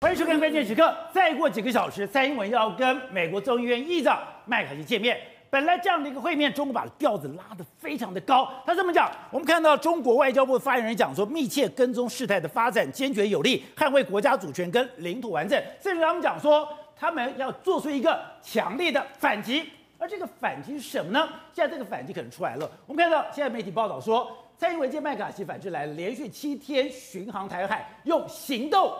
欢迎收看关键时刻。再过几个小时，蔡英文要跟美国众议院议长麦卡锡见面。本来这样的一个会面，中国把调子拉得非常的高。他这么讲，我们看到中国外交部发言人讲说，密切跟踪事态的发展，坚决有力捍卫国家主权跟领土完整。甚至他们讲说，他们要做出一个强烈的反击。而这个反击是什么呢？现在这个反击可能出来了。我们看到现在媒体报道说，蔡英文见麦卡锡访日来，连续七天巡航台海，用行动。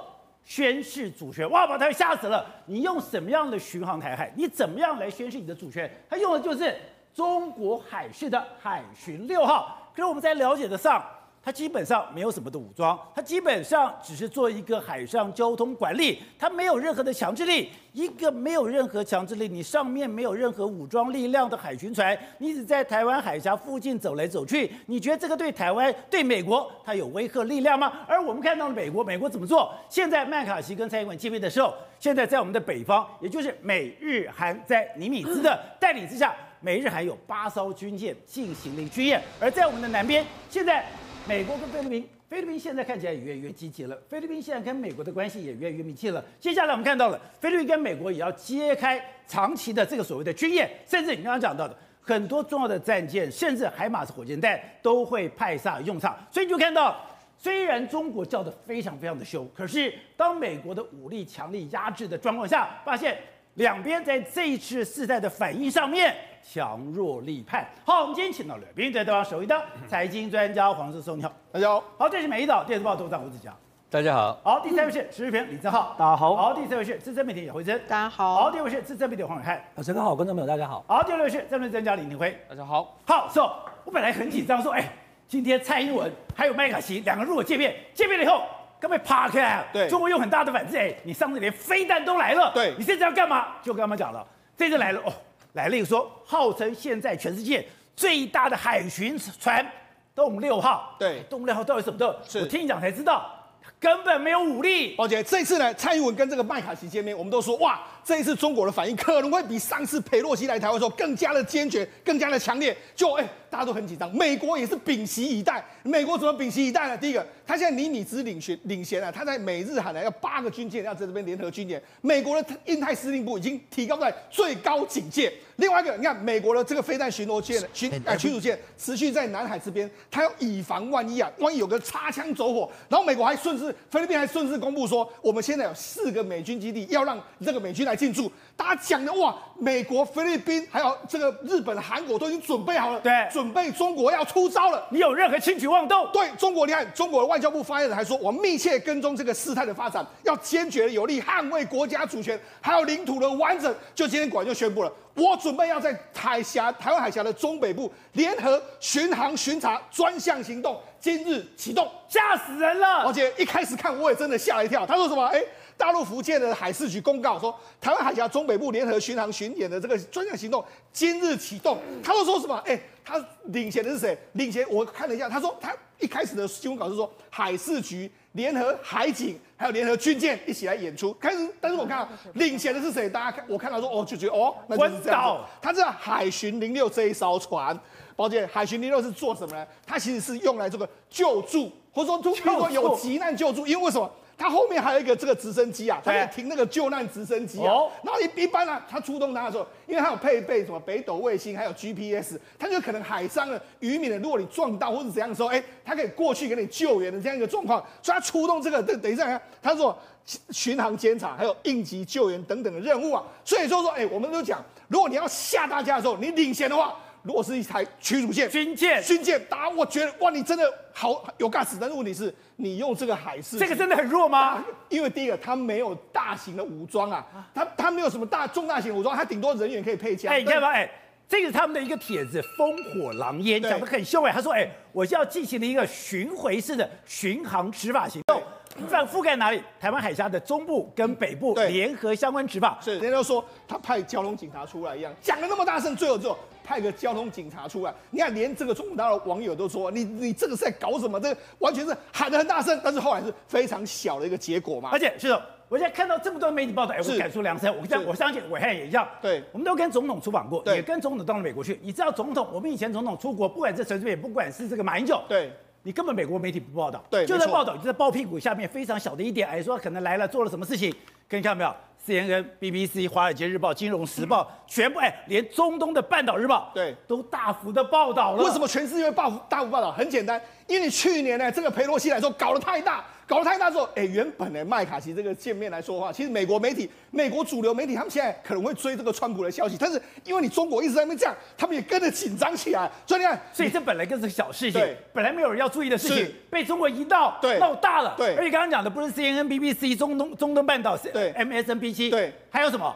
宣示主权，哇，把他吓死了！你用什么样的巡航台海？你怎么样来宣示你的主权？他用的就是中国海事的海巡六号。可是我们在了解的上。它基本上没有什么的武装，它基本上只是做一个海上交通管理，它没有任何的强制力。一个没有任何强制力，你上面没有任何武装力量的海巡船，你只在台湾海峡附近走来走去，你觉得这个对台湾、对美国它有威慑力量吗？而我们看到了美国，美国怎么做？现在麦卡锡跟蔡英文见面的时候，现在在我们的北方，也就是美日韩在尼米兹的 带领之下，美日韩有八艘军舰进行了军演，而在我们的南边，现在。美国跟菲律宾，菲律宾现在看起来也越来越积极了。菲律宾现在跟美国的关系也越来越密切了。接下来我们看到了，菲律宾跟美国也要揭开长期的这个所谓的军演，甚至你刚刚讲到的很多重要的战舰，甚至海马斯火箭弹都会派上用场。所以你就看到，虽然中国叫得非常非常的凶，可是当美国的武力强力压制的状况下，发现两边在这一次事态的反应上面。强弱立判。好，我们今天请到了《名嘴对方》首位的 财经专家黄世松，你好，大家好。好，这是《美丽岛电视报》董事长吴子强，大家好。好，第三位是时事评李正浩，大家好。好，第四位是资深媒体姚惠珍，大家好。好，第五位是资深媒体黄暐瀚，主持人好，观众朋友大家好。好，第六位是政论专家李廷辉，大家好。好，所以我本来很紧张，说，哎，今天蔡英文还有麦卡锡两个人如果见面，见面了以后，该不会啪开？对，中国有很大的反制，哎，你上次连飞弹都来了，对，你现在要干嘛？就跟他们讲了，这次来了哦。来了一个说，号称现在全世界最大的海巡船“动六号”，对，“动六号”到底什么的？是我听你讲才知道，根本没有武力。宝杰，这次呢，蔡英文跟这个麦卡锡见面，我们都说哇，这一次中国的反应可能会比上次佩洛西来台湾时候更加的坚决，更加的强烈。就哎。大家都很紧张，美国也是屏息以待。美国怎么屏息以待呢？第一个，他现在尼米兹领衔领衔啊，他在美日韩呢要八个军舰要在这边联合军演。美国的印太司令部已经提高在最高警戒。另外一个，你看美国的这个飞弹巡逻舰、巡啊驱逐舰持续在南海这边，他要以防万一啊，万一有个擦枪走火。然后美国还顺势，菲律宾还顺势公布说，我们现在有四个美军基地要让这个美军来进驻。大家讲的哇，美国、菲律宾还有这个日本、韩国都已经准备好了，对，准备中国要出招了。你有任何轻举妄动？对中国，你看中国的外交部发言人还说，我密切跟踪这个事态的发展，要坚决有力捍卫国家主权还有领土的完整。就今天果然就宣布了，我准备要在海峡、台湾海峡的中北部联合巡航巡查专项行动，今日启动，吓死人了！而且一开始看我也真的吓了一跳，他说什么？哎。大陆福建的海事局公告说，台湾海峡中北部联合巡航巡演的这个专项行动今日启动。他都说什么？哎、欸，他领衔的是谁？领衔我看了一下，他说他一开始的新闻稿是说海事局联合海警还有联合军舰一起来演出。开始，但是我看到领衔的是谁？大家看，我看到说哦，就觉得哦，那就是这样子。他这海巡零六这一艘船，宝姐，海巡零六是做什么呢？它其实是用来这个救助，或者说就比如说有急难救助，因为为什么？它后面还有一个这个直升机啊，它可以停那个救难直升机啊。然后一一般呢、啊，它出动它的时候，因为它有配备什么北斗卫星，还有 GPS，它就可能海上的渔民的，如果你撞到或者怎样的时候，哎，它可以过去给你救援的这样一个状况。所以它出动这个，等等一下，它说巡航监察，还有应急救援等等的任务啊。所以说说，哎，我们都讲，如果你要吓大家的时候，你领先的话。如果是一台驱逐舰、军舰、军舰，打我觉得哇，你真的好有尬死。但是问题是，你用这个海事，这个真的很弱吗？因为第一个，它没有大型的武装啊，它它没有什么大重大型武装，它顶多人员可以配枪。哎，你看吧，哎，这个是他们的一个帖子，烽火狼烟，讲的很凶哎。他说，哎，我是要进行了一个巡回式的巡航执法行动。覆覆盖哪里？台湾海峡的中部跟北部联合相关执法。是，人家都说他派交通警察出来一样，讲的那么大声，最后最后派个交通警察出来。你看，连这个中国大陆网友都说，你你这个是在搞什么？这个完全是喊得很大声，但是后来是非常小的一个结果嘛。而且是的，我现在看到这么多媒体报道，哎，我感触良深。我相，我相信伟汉也一样。对，我们都跟总统出访过，对，也跟总统到了美国去。你知道总统，我们以前总统出国，不管是陈水扁，不管是这个马英九，对。你根本美国媒体不报道，对，就在报道，就在报屁股下面非常小的一点，哎，说可能来了做了什么事情，可以看到没有？CNN、BBC、华尔街日报、金融时报，全部哎，连中东的半岛日报，对，都大幅的报道了。为什么全世界会报大幅报道？很简单，因为你去年呢，这个佩洛西来说搞得太大。搞得太大之后，哎，原本呢，麦卡锡这个见面来说的话，其实美国媒体、美国主流媒体，他们现在可能会追这个川普的消息，但是因为你中国一直在那边这样，他们也跟着紧张起来。所以你看，所以这本来就是个小事情，本来没有人要注意的事情，被中国一闹，对，闹大了。对，而且刚刚讲的不是 CNN、BBC、中东、中东半岛，对，MSNBC，对，还有什么？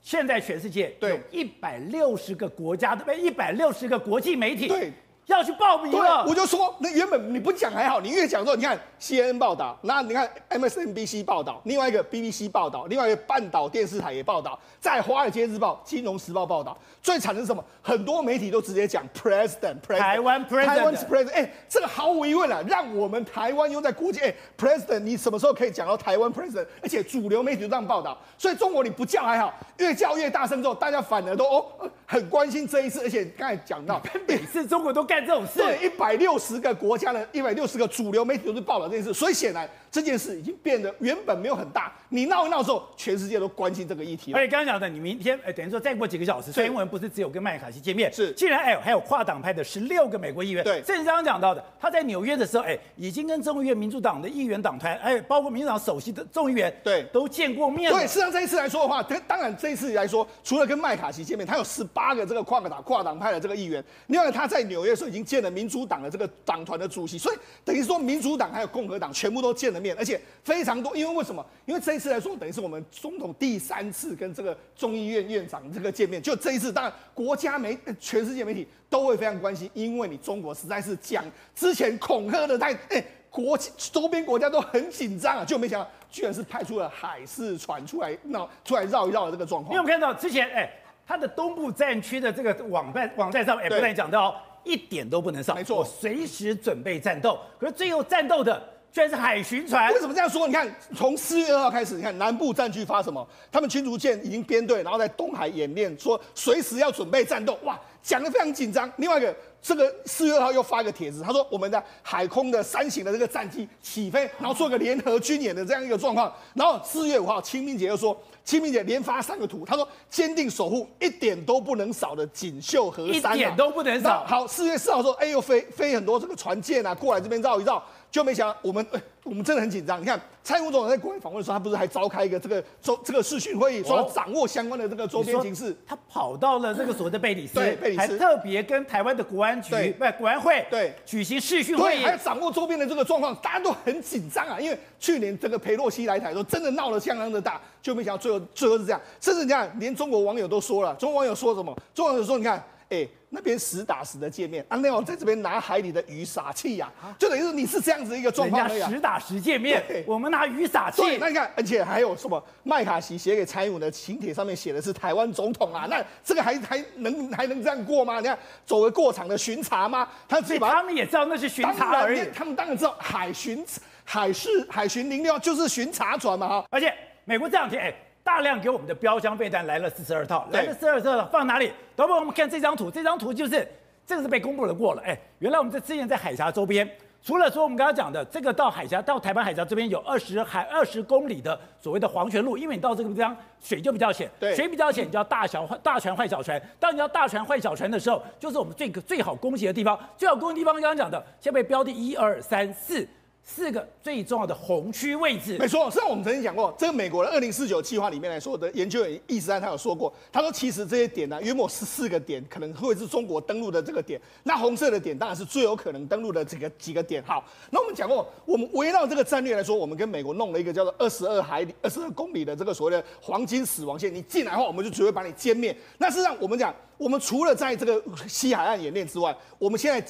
现在全世界有一百六十个国家的，一百六十个国际媒体，对。要去报名了，我就说，那原本你不讲还好，你越讲说，你看 CNN 报道，那你看 MSNBC 报道，另外一个 BBC 报道，另外一个半岛电视台也报道，在华尔街日报、金融时报报道。最惨的是什么？很多媒体都直接讲 President, President，台湾 President，台湾 President，哎，这个毫无疑问啊，让我们台湾又在国际，哎，President，你什么时候可以讲到台湾 President？而且主流媒体都这样报道，所以中国你不叫还好，越叫越大声之后，大家反而都哦很关心这一次，而且刚才讲到，每次中国都干这种事。对，一百六十个国家的一百六十个主流媒体都是报道这件事，所以显然这件事已经变得原本没有很大，你闹一闹之后，全世界都关心这个议题。而且刚刚讲的，你明天哎，等于说再过几个小时，蔡英文不是只有跟麦卡锡见面，是，竟然哎还有跨党派的十六个美国议员，对，甚至刚刚讲到的，他在纽约的时候，哎，已经跟众议院民主党的议员党团，哎，包括民主党首席的众议员，对，都见过面。对，事实上这一次来说的话，当然这一次来说，除了跟麦卡锡见面，他有十八个这个跨个党跨党派的这个议员，另外他在纽约的时候已经见了民主党的这个党。团的主席，所以等于说民主党还有共和党全部都见了面，而且非常多。因为为什么？因为这一次来说，等于是我们总统第三次跟这个众议院院长这个见面。就这一次，当然国家媒、全世界媒体都会非常关心，因为你中国实在是讲之前恐吓的太，哎，国周边国家都很紧张啊，就没想到居然是派出了海事船出来闹出来绕一绕的这个状况。因为我们看到之前，哎，他的东部战区的这个网站网站上，哎，不但讲到。一点都不能少，没错，我随时准备战斗。可是最后战斗的居然是海巡船，为什么这样说？你看，从四月二号开始，你看南部战区发什么？他们驱逐舰已经编队，然后在东海演练，说随时要准备战斗。哇，讲的非常紧张。另外一个，这个四月二号又发一个帖子，他说我们的海空的三型的这个战机起飞，然后做个联合军演的这样一个状况。然后四月五号清明节又说。清明节连发三个图，他说坚定守护一点都不能少的锦绣河山，啊，一点都不能少。好，四月四号说，哎呦，飞飞很多这个船舰啊，过来这边绕一绕。就没想到我们，我们真的很紧张。你看，蔡英文总统在国外访问的时候，他不是还召开一个这个周这个视讯会议，说要掌握相关的这个周边形势。他跑到了这个所谓的贝里斯，对，贝里斯还特别跟台湾的国安局，对，不，国安会，对，举行视讯会议，还要掌握周边的这个状况，大家都很紧张啊。因为去年这个裴洛西来台的时候，真的闹得相当的大，就没想到最后最后是这样。甚至你看，连中国网友都说了，中国网友说什么？中国网友说，你看。哎，那边实打实的见面，啊，那我在这边拿海里的鱼撒气呀，就等于是你是这样子一个状况。人家实打实见面，我们拿鱼撒气。那你看，而且还有什么？麦卡锡写给蔡英文的请帖上面写的是台湾总统啊，那这个还还能还能这样过吗？你看，走个过场的巡查吗？他自己把他们也知道那是巡查而已，他们当然知道海巡海事海巡零六就是巡查船嘛哈。而且美国这两天哎。大量给我们的标枪备弹来了四十二套，来了四十二套放哪里？等会我们看这张图，这张图就是这个是被公布了过了。哎，原来我们在之前在海峡周边，除了说我们刚刚讲的这个到海峡到台湾海峡这边有二十海二十公里的所谓的黄泉路，因为你到这个地方水就比较浅，对，水比较浅，你叫大小大船换小船。当你要大船换小船的时候，就是我们最最好攻击的地方。最好攻击的地方刚刚讲的，先被标的一二三四。四个最重要的红区位置，没错。实际上我们曾经讲过，这个美国的二零四九计划里面来说的研究员易思安他有说过，他说其实这些点呢、约莫是四个点可能会是中国登陆的这个点。那红色的点当然是最有可能登陆的几个几个点。好，那我们讲过，我们围绕这个战略来说，我们跟美国弄了一个叫做二十二海里、二十二公里的这个所谓的黄金死亡线。你进来的话，我们就只会把你歼灭。那事实上我们讲。我们除了在这个西海岸演练之外，我们现在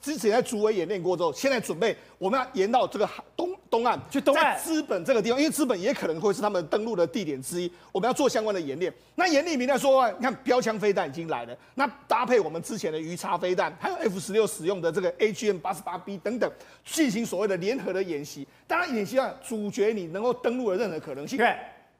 之前在竹围演练过之后，现在准备我们要延到这个东东岸，去东岸资本这个地方，因为资本也可能会是他们登陆的地点之一，我们要做相关的演练。那演练里面来说，你看标枪飞弹已经来了，那搭配我们之前的鱼叉飞弹，还有 F 十六使用的这个 AGM 八十八 B 等等，进行所谓的联合的演习。当然，演习啊，阻绝你能够登陆的任何可能性。对。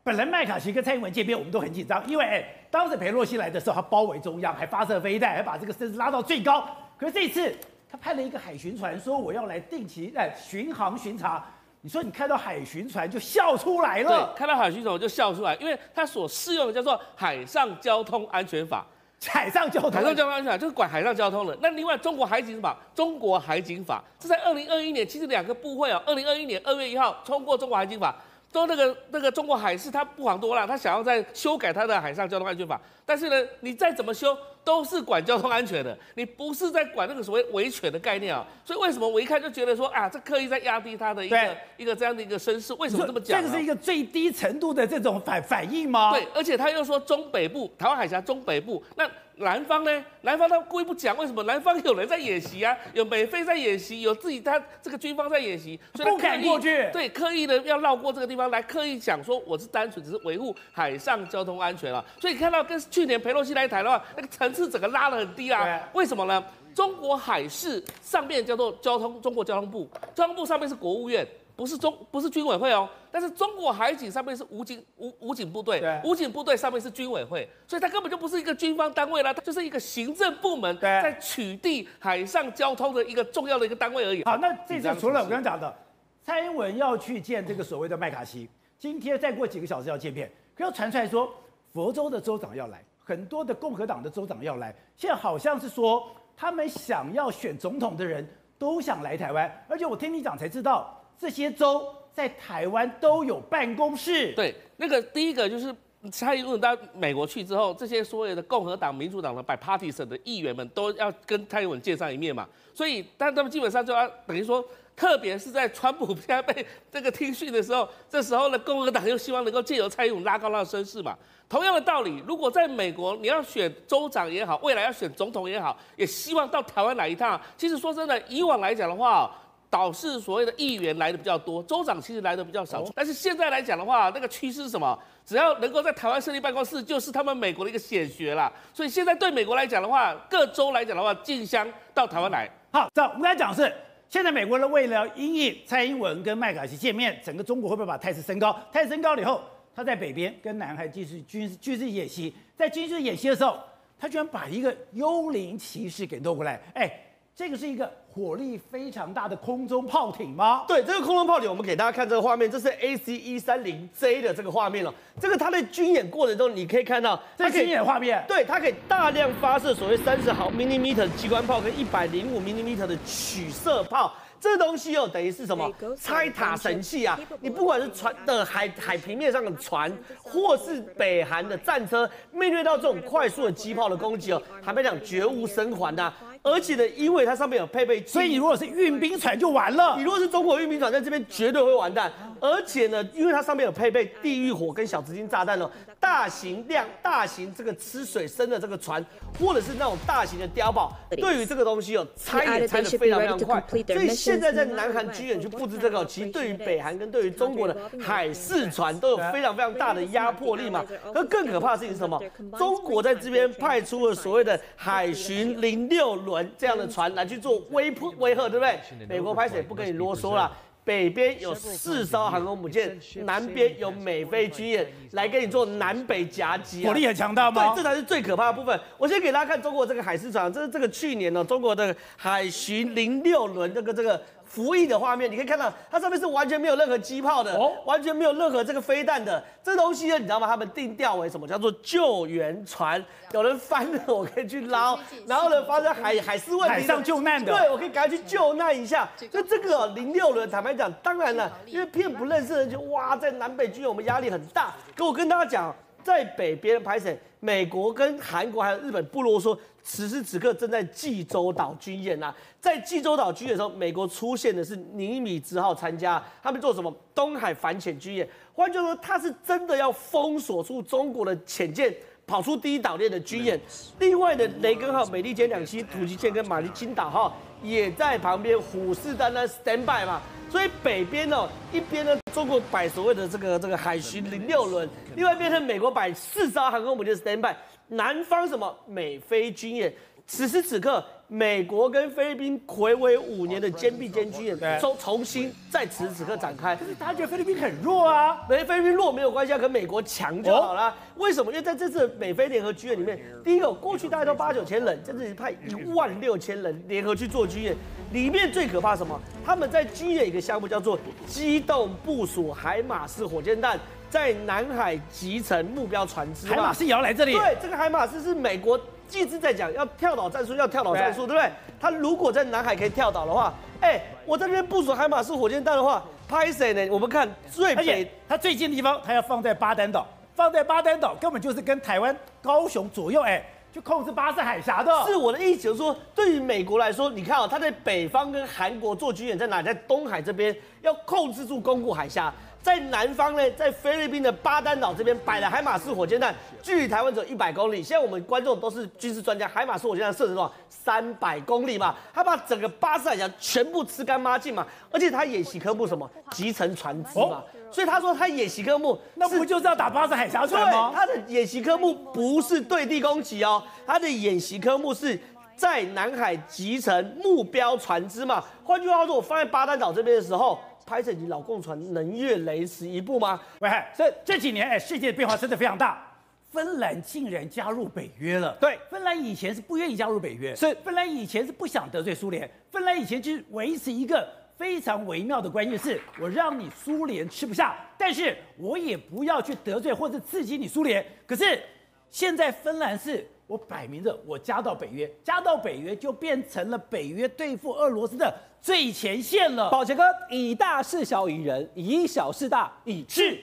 本来麦卡锡跟蔡英文见面，我们都很紧张，因为哎，当时裴洛西来的时候，他包围中央，还发射飞弹，还把这个声势拉到最高。可是这一次他派了一个海巡船，说我要来定期来巡航巡查。你说你看到海巡船就笑出来了？对，看到海巡船我就笑出来，因为他所适用的叫做海上交通安全法。海上交通，海上交通安全法就是管海上交通的。那另外，中国海警法，中国海警法，这在二零二一年，其实两个部会啊，二零二一年二月一号通过中国海警法，说那个那个中国海事他不遑多让，他想要在修改他的海上交通安全法，但是呢，你再怎么修。都是管交通安全的，你不是在管那个所谓维权的概念啊。所以为什么我一看就觉得说啊，这刻意在压低他的一个一个这样的一个声势？为什么这么讲？这个是一个最低程度的这种反反应吗？对，而且他又说中北部，台湾海峡中北部，那南方呢？南方他故意不讲，为什么？南方有人在演习啊，有美菲在演习，有自己他这个军方在演习，所以不敢过去。对，刻意的要绕过这个地方来，刻意讲说我是单纯只是维护海上交通安全了。所以看到跟去年佩洛西来台的话，那个层次整个拉得很。低啊？为什么呢？中国海事上面叫做交通，中国交通部，交通部上面是国务院，不是中，不是军委会哦。但是中国海警上面是武警，武武警部队，武警部队上面是军委会，所以它根本就不是一个军方单位啦，它就是一个行政部门在取缔海上交通的一个重要的一个单位而已。好，那这次除了我刚刚讲的，蔡英文要去见这个所谓的麦卡锡，今天再过几个小时要见面，可要传出来说佛州的州长要来。很多的共和党的州长要来，现在好像是说他们想要选总统的人都想来台湾，而且我听你讲才知道，这些州在台湾都有办公室。对，那个第一个就是蔡英文到美国去之后，这些所有的共和党、民主党的 bipartisan 的议员们都要跟蔡英文见上一面嘛，所以但他们基本上就要等于说，特别是在川普现在被这个听讯的时候，这时候呢，共和党又希望能够借由蔡英文拉高他的声势嘛。同样的道理，如果在美国你要选州长也好，未来要选总统也好，也希望到台湾来一趟。其实说真的，以往来讲的话，倒是所谓的议员来的比较多，州长其实来的比较少。但是现在来讲的话，那个趋势是什么？只要能够在台湾设立办公室，就是他们美国的一个显学啦。所以现在对美国来讲的话，各州来讲的话，竞相到台湾来。好，这我们刚才讲的是，现在美国人为了因应蔡英文跟麦卡锡见面，整个中国会不会把态势升高？态势升高了以后。他在北边跟南海继续军事军事演习，在军事演习的时候，他居然把一个幽灵骑士给弄过来，哎，这个是一个火力非常大的空中炮艇吗？对，这个空中炮艇，我们给大家看这个画面，这是 AC 一三零 J 的这个画面了。这个它在军演过程中，你可以看到，这军演画面，对，它可以大量发射所谓三十毫 millimeter 的机关炮跟一百零五 millimeter 的取射炮。这东西哦，等于是什么？拆塔神器啊！你不管是船的海海平面上的船，或是北韩的战车，面对到这种快速的机炮的攻击哦，坦白讲绝无生还呐。而且呢，因为它上面有配备，所以你如果是运兵船就完了。你如果是中国运兵船，在这边绝对会完蛋。而且呢，因为它上面有配备地狱火跟小直径炸弹哦，大型量、大型这个吃水深的这个船，或者是那种大型的碉堡，对于这个东西哦，拆也拆得非常非常快。所以现在在南韩军演去布置这个，其实对于北韩跟对于中国的海事船都有非常非常大的压迫力嘛。而更可怕的事情是什么？中国在这边派出了所谓的海巡零六轮这样的船来去做威迫威吓，对不对？美国拍水不跟你啰嗦了。北边有四艘航空母舰，南边有美菲军演来给你做南北夹击，火力很强大吗？对，这才是最可怕的部分。我先给大家看中国这个海事船，这是这个去年呢，中国的海巡零六轮这个这个。服役的画面，你可以看到它上面是完全没有任何机炮的，哦、完全没有任何这个飞弹的。这东西呢，你知道吗？他们定调为什么？叫做救援船，有人翻了，我可以去捞，然后呢，发生海海事问题，海上救难的，对，我可以赶快去救难一下。那这个零六轮，坦白讲，当然了，因为骗不认识的人就哇，在南北军我们压力很大。可我跟大家讲，在北边拍摄，美国跟韩国还有日本不啰嗦。此时此刻正在济州岛军演呐，在济州岛军演的时候，美国出现的是尼米兹号参加，他们做什么？东海反潜军演。换句话说，他是真的要封锁住中国的潜舰跑出第一岛链的军演。另外的雷根号、美利坚两栖突击舰跟马里金岛号也在旁边虎视眈眈 stand by 嘛。所以北边呢，一边呢，中国摆所谓的这个这个海巡零六轮，另外一边是，美国摆四艘航空母舰 stand by。南方什么美菲军演，此时此刻，美国跟菲律宾睽违五年的肩壁间军演，重重新在此时此刻展开。可是大家觉得菲律宾很弱啊，没菲律宾弱没有关系啊，跟美国强就好了。哦、为什么？因为在这次美菲联合军演里面，第一个过去大概都八九千人，这次派一万六千人联合去做军演，里面最可怕什么？他们在军演一个项目叫做机动部署海马式火箭弹，在南海集成目标船只。海马式也要来这里？对，这个海马式是美国。一直在讲要跳岛战术，要跳岛战术，对不对？他如果在南海可以跳岛的话，哎、欸，我在这边部署海马式火箭弹的话，拍谁呢？我们看最北，它最近的地方，它要放在巴丹岛，放在巴丹岛根本就是跟台湾高雄左右，哎，就控制巴士海峡的。是我的意思，就是说，对于美国来说，你看啊、喔，他在北方跟韩国做军演在哪里？在东海这边要控制住宫古海峡。在南方呢，在菲律宾的巴丹岛这边摆了海马式火箭弹，距离台湾只有一百公里。现在我们观众都是军事专家，海马式火箭弹射程多少？三百公里嘛，他把整个巴士海峡全部吃干抹净嘛。而且他演习科目什么？集成船只嘛。所以他说他演习科目，那不就是要打巴士海峡船吗？他的演习科目不是对地攻击哦，他的演习科目是在南海集成目标船只嘛。换句话说，我放在巴丹岛这边的时候。拍着你老共船能越雷池一步吗？喂，所以这几年哎，世界的变化真的非常大。芬兰竟然加入北约了。对，芬兰以前是不愿意加入北约，是芬兰以前是不想得罪苏联，芬兰以前就是维持一个非常微妙的关系，是我让你苏联吃不下，但是我也不要去得罪或者刺激你苏联。可是现在芬兰是。我摆明着，我加到北约，加到北约就变成了北约对付俄罗斯的最前线了。宝杰哥，以大事小，以人；以小事大，以智。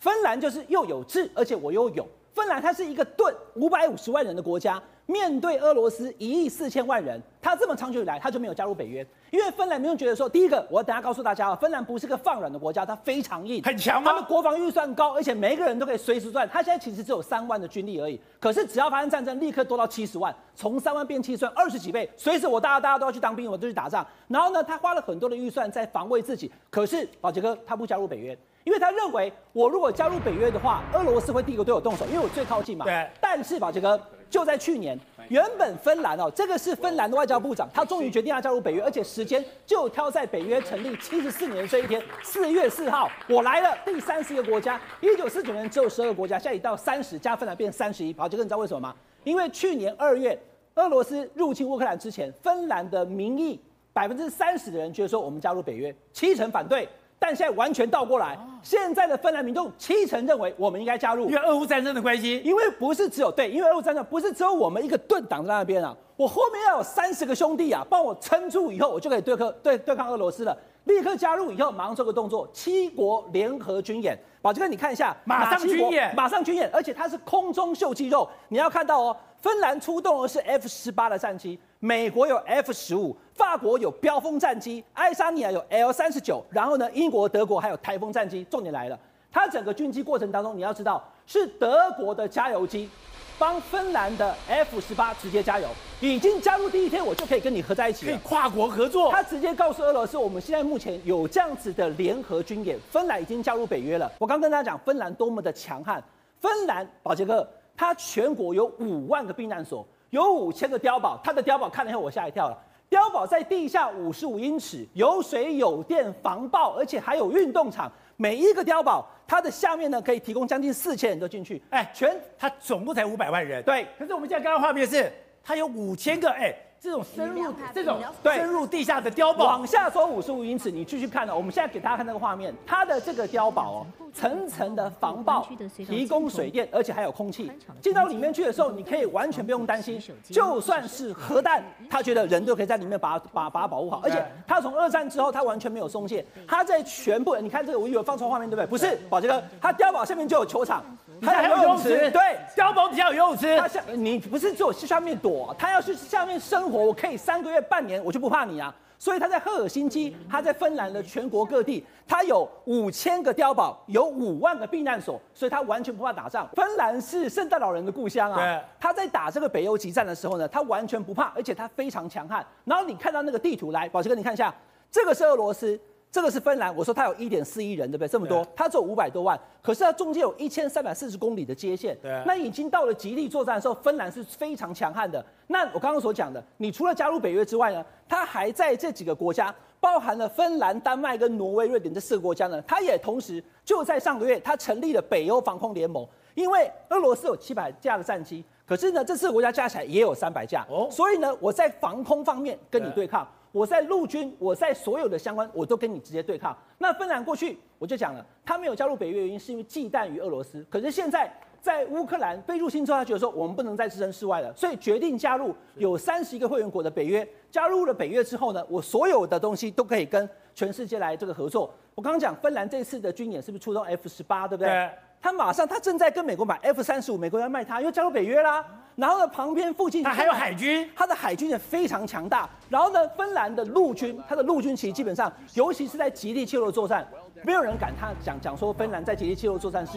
芬兰就是又有智，而且我又有。芬兰它是一个盾五百五十万人的国家。面对俄罗斯一亿四千万人，他这么长久以来他就没有加入北约，因为芬兰民众觉得说，第一个，我等下告诉大家啊，芬兰不是个放软的国家，它非常硬，很强吗？他们国防预算高，而且每一个人都可以随时赚。他现在其实只有三万的军力而已，可是只要发生战争，立刻多到七十万，从三万变七十万，二十几倍。随时我大家大家都要去当兵，我都去打仗。然后呢，他花了很多的预算在防卫自己。可是保杰哥他不加入北约，因为他认为我如果加入北约的话，俄罗斯会第一个对我动手，因为我最靠近嘛。对。但是宝杰哥就在去年。原本芬兰哦，这个是芬兰的外交部长，他终于决定要加入北约，而且时间就挑在北约成立七十四年这一天，四月四号，我来了，第三十一个国家，一九四九年只有十二个国家，现在已到三十，加芬兰变三十一。好，杰哥你知道为什么吗？因为去年二月俄罗斯入侵乌克兰之前，芬兰的民意百分之三十的人觉得说我们加入北约，七成反对。但现在完全倒过来，现在的芬兰民众七成认为我们应该加入，因为俄乌战争的关系，因为不是只有对，因为俄乌战争不是只有我们一个盾挡在那边啊，我后面要有三十个兄弟啊，帮我撑住以后，我就可以对抗对对抗俄罗斯了。立刻加入以后，马上做个动作，七国联合军演。宝杰哥，你看一下，马上军演，马上军演，而且它是空中秀肌肉。你要看到哦，芬兰出动的是 F 十八的战机，美国有 F 十五，法国有标风战机，爱沙尼亚有 L 三十九，然后呢，英国、德国还有台风战机。重点来了，它整个军机过程当中，你要知道是德国的加油机。帮芬兰的 F 十八直接加油，已经加入第一天，我就可以跟你合在一起了，可以跨国合作。他直接告诉俄罗斯，我们现在目前有这样子的联合军演，芬兰已经加入北约了。我刚跟大家讲，芬兰多么的强悍。芬兰，保杰哥，他全国有五万个避难所，有五千个碉堡。他的碉堡看了以后，我吓一跳了。碉堡在地下五十五英尺，有水有电，防爆，而且还有运动场。每一个碉堡，它的下面呢，可以提供将近四千人都进去。哎，全它总共才五百万人。对，可是我们现在刚刚画面是，它有五千个哎。这种深入这种深入地下的碉堡，往下走五十五英尺，你继续看了。我们现在给大家看那个画面，它的这个碉堡哦，层层的防爆，提供水电，而且还有空气。进到里面去的时候，你可以完全不用担心，就算是核弹，他觉得人都可以在里面把把把它保护好。而且他从二战之后，他完全没有松懈。他在全部，你看这个，我以为放错画面对不对？不是，宝杰哥，他碉堡下面就有球场。还有游泳池，对，碉堡底下有游泳池。他下你不是坐下面躲，他要去下面生活，我可以三个月、半年，我就不怕你啊。所以他在赫尔辛基，他在芬兰的全国各地，他有五千个碉堡，有五万个避难所，所以他完全不怕打仗。芬兰是圣诞老人的故乡啊。他在打这个北欧极战的时候呢，他完全不怕，而且他非常强悍。然后你看到那个地图来，宝杰哥，你看一下，这个是俄罗斯。这个是芬兰，我说它有一点四亿人，对不对？这么多，它只有五百多万，可是它中间有一千三百四十公里的接线，对，那已经到了极地作战的时候，芬兰是非常强悍的。那我刚刚所讲的，你除了加入北约之外呢，它还在这几个国家，包含了芬兰、丹麦跟挪威、瑞典这四个国家呢，它也同时就在上个月，它成立了北欧防空联盟。因为俄罗斯有七百架的战机，可是呢，这四个国家加起来也有三百架，哦，所以呢，我在防空方面跟你对抗。我在陆军，我在所有的相关，我都跟你直接对抗。那芬兰过去我就讲了，他没有加入北约原因是因为忌惮于俄罗斯。可是现在在乌克兰被入侵之后，他觉得说我们不能再置身事外了，所以决定加入有三十一个会员国的北约。加入了北约之后呢，我所有的东西都可以跟全世界来这个合作。我刚刚讲芬兰这次的军演是不是出动 F 十八，对不对？对他马上，他正在跟美国买 F 三十五，美国要卖他，因为加入北约啦。然后呢，旁边附近他还有海军，他的海军也非常强大。然后呢，芬兰的陆军，他的陆军其实基本上，尤其是在极地气候作战，没有人敢他讲讲说芬兰在极地气候作战是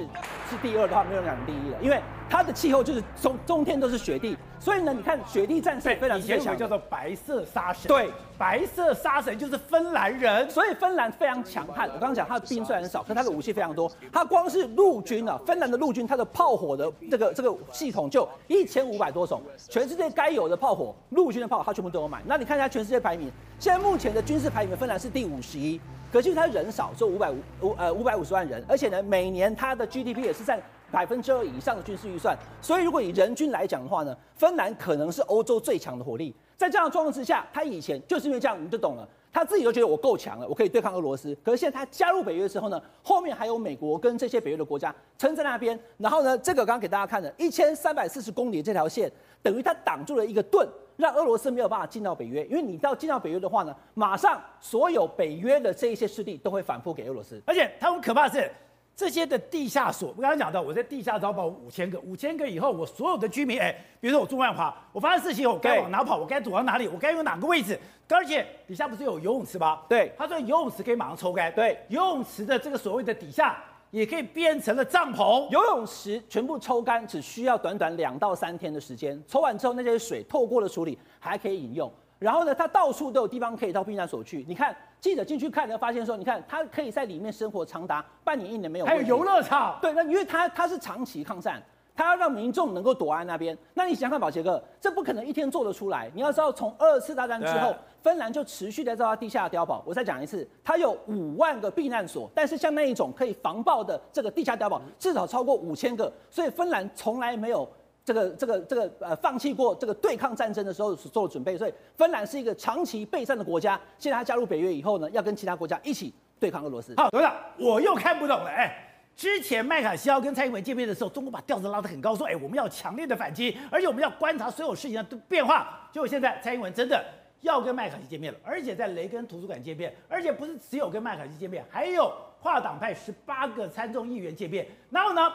是第二的话，没有人敢第一的，因为它的气候就是中中天都是雪地，所以呢，你看雪地战士非常强。叫做白色杀神。对，白色杀神就是芬兰人，所以芬兰非常强悍。我刚刚讲他的兵虽然少，可他的武器非常多。他光是陆军啊，芬兰的陆军，他的炮火的这个这个系统就一千五百多种，全世界该有的炮火，陆军的炮火他全部都有买。那你看一下全世界排名，现在目前的军事排名，芬兰是第五十一。可是他人少，只有五百五五呃五百五十万人，而且呢，每年他的 GDP 也是占百分之二以上的军事预算。所以如果以人均来讲的话呢，芬兰可能是欧洲最强的火力。在这样的状况之下，他以前就是因为这样，你就懂了。他自己都觉得我够强了，我可以对抗俄罗斯。可是现在他加入北约之后呢，后面还有美国跟这些北约的国家撑在那边。然后呢，这个刚刚给大家看的，一千三百四十公里这条线，等于他挡住了一个盾。让俄罗斯没有办法进到北约，因为你到进到北约的话呢，马上所有北约的这一些势力都会反扑给俄罗斯。而且他们可怕的是，这些的地下所，我刚刚讲到，我在地下招保五千个，五千个以后，我所有的居民，哎，比如说我住万华，我发生事情，我该往哪跑？我该躲到哪里？我该用哪个位置？而且底下不是有游泳池吗？对，他说游泳池可以马上抽干。对，游泳池的这个所谓的底下。也可以变成了帐篷，游泳池全部抽干，只需要短短两到三天的时间。抽完之后，那些水透过了处理，还可以饮用。然后呢，他到处都有地方可以到避难所去。你看，记者进去看，你会发现说，你看他可以在里面生活长达半年一年没有。还有游乐场，对，那因为他他是长期抗战。他要让民众能够躲在那边，那你想想看，宝杰哥，这不可能一天做得出来。你要知道，从二次大战之后，芬兰就持续在造它地下碉堡。我再讲一次，它有五万个避难所，但是像那一种可以防爆的这个地下碉堡，至少超过五千个。所以芬兰从来没有这个这个这个呃放弃过这个对抗战争的时候所做的准备。所以芬兰是一个长期备战的国家。现在他加入北约以后呢，要跟其他国家一起对抗俄罗斯。好，董事长，我又看不懂了，哎。之前麦卡锡要跟蔡英文见面的时候，中国把调子拉得很高，说：“哎，我们要强烈的反击，而且我们要观察所有事情的变化。”结果现在蔡英文真的要跟麦卡锡见面了，而且在雷根图书馆见面，而且不是只有跟麦卡锡见面，还有跨党派十八个参众议员见面。然后呢，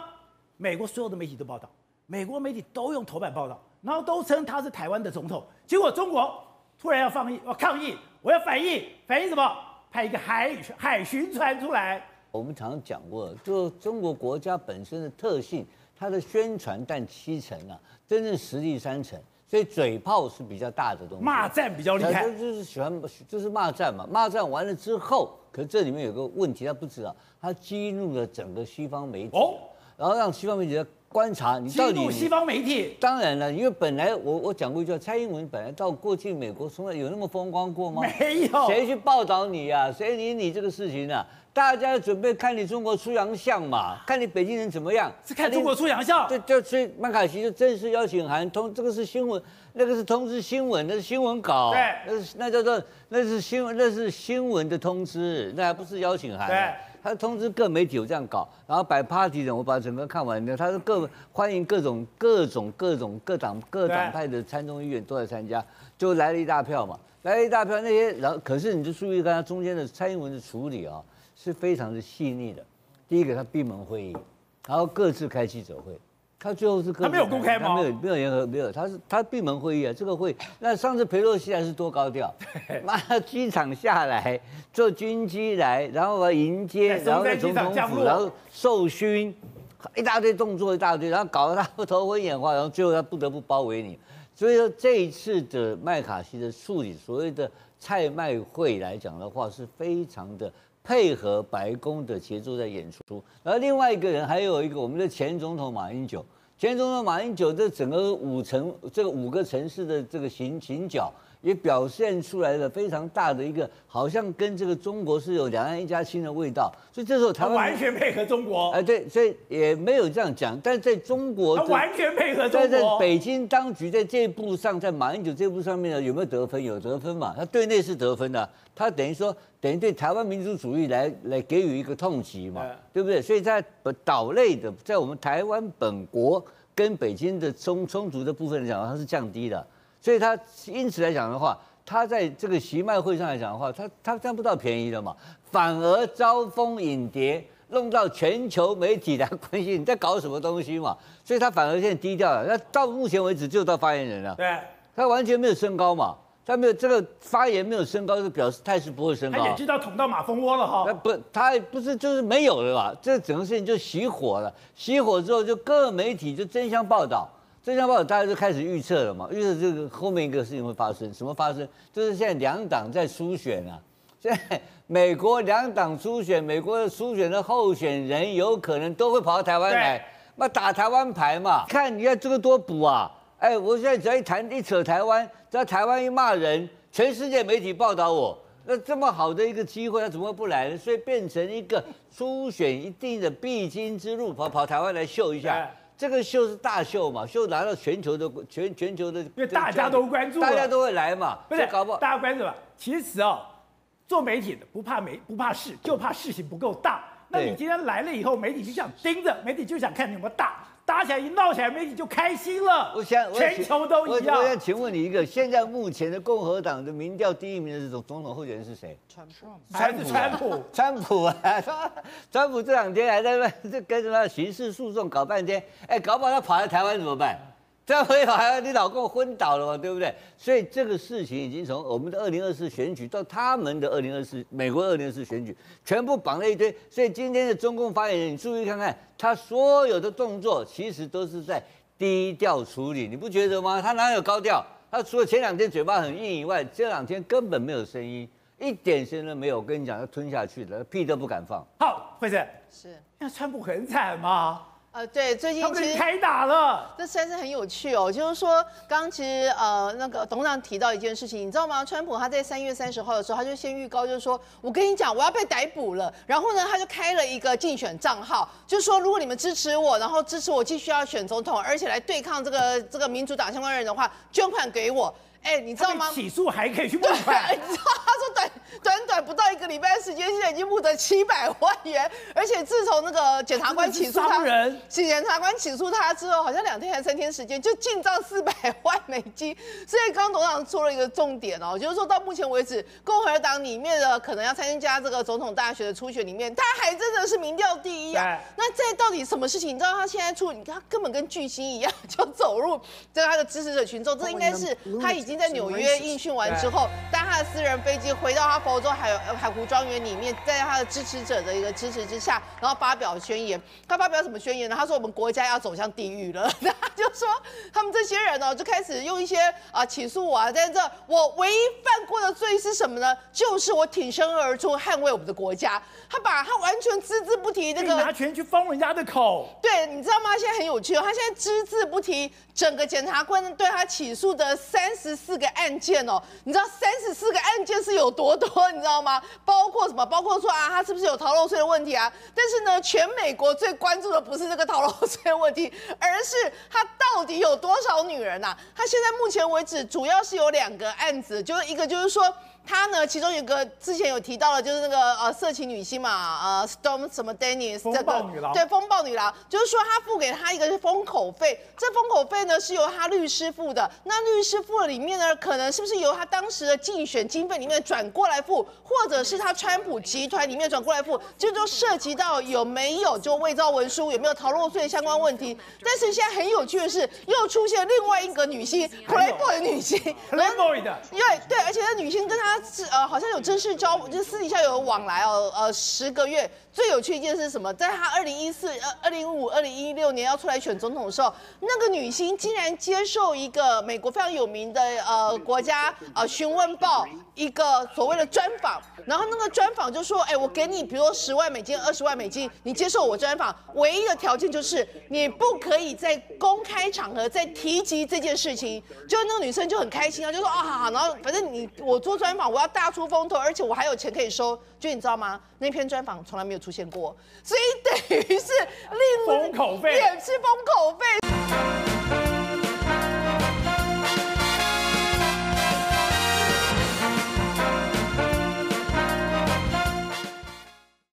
美国所有的媒体都报道，美国媒体都用头版报道，然后都称他是台湾的总统。结果中国突然要放议，要抗议，我要反应，反应什么？派一个海海巡船出来。我们常常讲过，就中国国家本身的特性，它的宣传占七成啊，真正实力三成，所以嘴炮是比较大的东西。骂战比较厉害，就是喜欢就是骂战嘛。骂战完了之后，可是这里面有个问题，他不知道，他激怒了整个西方媒体，哦，然后让西方媒体来观察你到底。西方媒体。当然了，因为本来我我讲过一句话，蔡英文本来到过去美国从来有那么风光过吗？没有。谁去报道你啊？谁理你这个事情啊？大家准备看你中国出洋相嘛？看你北京人怎么样？是看中国出洋相？对，就所以麦卡锡就正式邀请函通，这个是新闻，那个是通知新闻，那是新闻稿，对，那是那叫做那是新闻，那是新闻的通知，那还不是邀请函。对，他通知各媒体有这样搞，然后摆 party 的，我把整个看完的，他是各欢迎各种各种各种各党各党派的参众议员都来参加，就来了一大票嘛，来了一大票那些，然后可是你就注意看他中间的蔡英文的处理啊。是非常的细腻的。第一个，他闭门会议，然后各自开记者会。他最后是他没有公开吗？他没有，没有联合，没有。他是他闭门会议啊，这个会。那上次裴洛西还是多高调？妈，机场下来坐军机来，然后迎接，然后在总统府，然后授勋，一大堆动作，一大堆，然后搞得他头昏眼花，然后最后他不得不包围你。所以说这一次的麦卡锡的处理，所谓的蔡麦会来讲的话，是非常的。配合白宫的协助在演出。然后另外一个人还有一个我们的前总统马英九，前总统马英九这整个五城这个五个城市的这个行行脚。也表现出来了非常大的一个，好像跟这个中国是有两岸一家亲的味道，所以这时候台湾完全配合中国。哎，对，所以也没有这样讲，但是在中国，他完全配合中国。在在北京当局在这一步上，在马英九这一步上面呢，有没有得分？有得分嘛？他对内是得分的，他等于说等于对台湾民族主义来来给予一个痛击嘛，对不对？所以在岛内的，在我们台湾本国跟北京的冲冲突的部分来讲，它是降低的。所以他因此来讲的话，他在这个习麦会上来讲的话，他他占不到便宜的嘛，反而招蜂引蝶，弄到全球媒体来关心你在搞什么东西嘛。所以他反而现在低调了。那到目前为止就到发言人了，对，他完全没有升高嘛，他没有这个发言没有升高，就表示态势不会升高。他也知道捅到马蜂窝了哈。那不，他不是就是没有了嘛？这整个事情就熄火了，熄火之后就各媒体就争相报道。这项报道大家就开始预测了嘛，预测这个后面一个事情会发生，什么发生？就是现在两党在初选啊，现在美国两党初选，美国的初选的候选人有可能都会跑到台湾来，那打台湾牌嘛。看你看这个多补啊！哎，我现在只要一谈一扯台湾，只要台湾一骂人，全世界媒体报道我，那这么好的一个机会，他怎么会不来呢？所以变成一个初选一定的必经之路，跑跑台湾来秀一下。这个秀是大秀嘛，秀拿到全球的全全球的，因为大家都关注，大家都会来嘛，不是搞不好大家关注嘛。其实哦，做媒体的不怕媒不怕事，就怕事情不够大。那你今天来了以后，媒体就想盯着，媒体就想看你有没有大。打起来一闹起来，媒体就开心了。我想，全球都一样。我想请问你一个，现在目前的共和党的民调第一名的这种总统候选人是谁？川普。还是川普？川普啊！川普这两天还在那这跟什么刑事诉讼搞半天，哎，搞不好他跑来台湾怎么办？这样回来，你老公昏倒了嘛，对不对？所以这个事情已经从我们的二零二四选举到他们的二零二四美国二零二四选举，全部绑了一堆。所以今天的中共发言人，你注意看看，他所有的动作其实都是在低调处理，你不觉得吗？他哪有高调？他除了前两天嘴巴很硬以外，这两天根本没有声音，一点声音都没有。我跟你讲，要吞下去的，屁都不敢放。好，惠子，是，那川普很惨吗？呃，对，最近其实开打了，这实在是很有趣哦。就是说，刚其实呃，那个董事长提到一件事情，你知道吗？川普他在三月三十号的时候，他就先预告，就是说我跟你讲，我要被逮捕了。然后呢，他就开了一个竞选账号，就是说，如果你们支持我，然后支持我继续要选总统，而且来对抗这个这个民主党相关人的话，捐款给我。哎，你知道吗？起诉还可以去募款。你知道他说短短短不到一个礼拜的时间，现在已经募得七百万元，而且自从那个检察官起诉他，检察官起诉他之后，好像两天还三天时间就进账四百万美金。所以刚刚董事长说了一个重点哦，就是说到目前为止，共和党里面的可能要参加这个总统大学的初选里面，他还真的是民调第一啊。那这到底什么事情？你知道他现在出，你看他根本跟巨星一样，就走入这他的支持者群众，这应该是他已经。在纽约应讯完之后，搭他的私人飞机回到他佛州海海湖庄园里面，在他的支持者的一个支持之下，然后发表宣言。他发表什么宣言呢？他说：“我们国家要走向地狱了。”他就说他们这些人呢，就开始用一些啊起诉我啊，在这我唯一犯过的罪是什么呢？就是我挺身而出捍卫我们的国家。他把他完全只字不提那个拿权去封人家的口。对，你知道吗？现在很有趣哦，他现在只字不提整个检察官对他起诉的三十四个案件哦，你知道三十四个案件是有多多？你知道吗？包括什么？包括说啊，他是不是有逃漏税的问题啊？但是呢，全美国最关注的不是这个逃漏税的问题，而是他到底有多少女人呐、啊？他现在目前为止主要是有两个案子，就是一个就是说。他呢，其中有个之前有提到的，就是那个呃色情女星嘛，呃 Storm 什么暴女郎，对，风暴女郎，就是说他付给他一个封口费，这封口费呢是由他律师付的，那律师付的里面呢，可能是不是由他当时的竞选经费里面转过来付，或者是他川普集团里面转过来付，这就涉及到有没有就伪造文书，有没有逃漏税相关问题。但是现在很有趣的是，又出现另外一个女星，Playboy 女星，Playboy 的，因为对，而且那女星跟他。他是呃好像有正式交，就私底下有往来哦，呃十个月。最有趣一件事是什么？在他二零一四、二二零一五、二零一六年要出来选总统的时候，那个女星竟然接受一个美国非常有名的呃国家呃询问报一个所谓的专访，然后那个专访就说，哎，我给你比如说十万美金、二十万美金，你接受我专访，唯一的条件就是你不可以在公开场合再提及这件事情。就那个女生就很开心啊，就说啊好好，然后反正你我做专访访，我要大出风头，而且我还有钱可以收。就你知道吗？那篇专访从来没有出现过，所以等于是另封口费，也是封口费。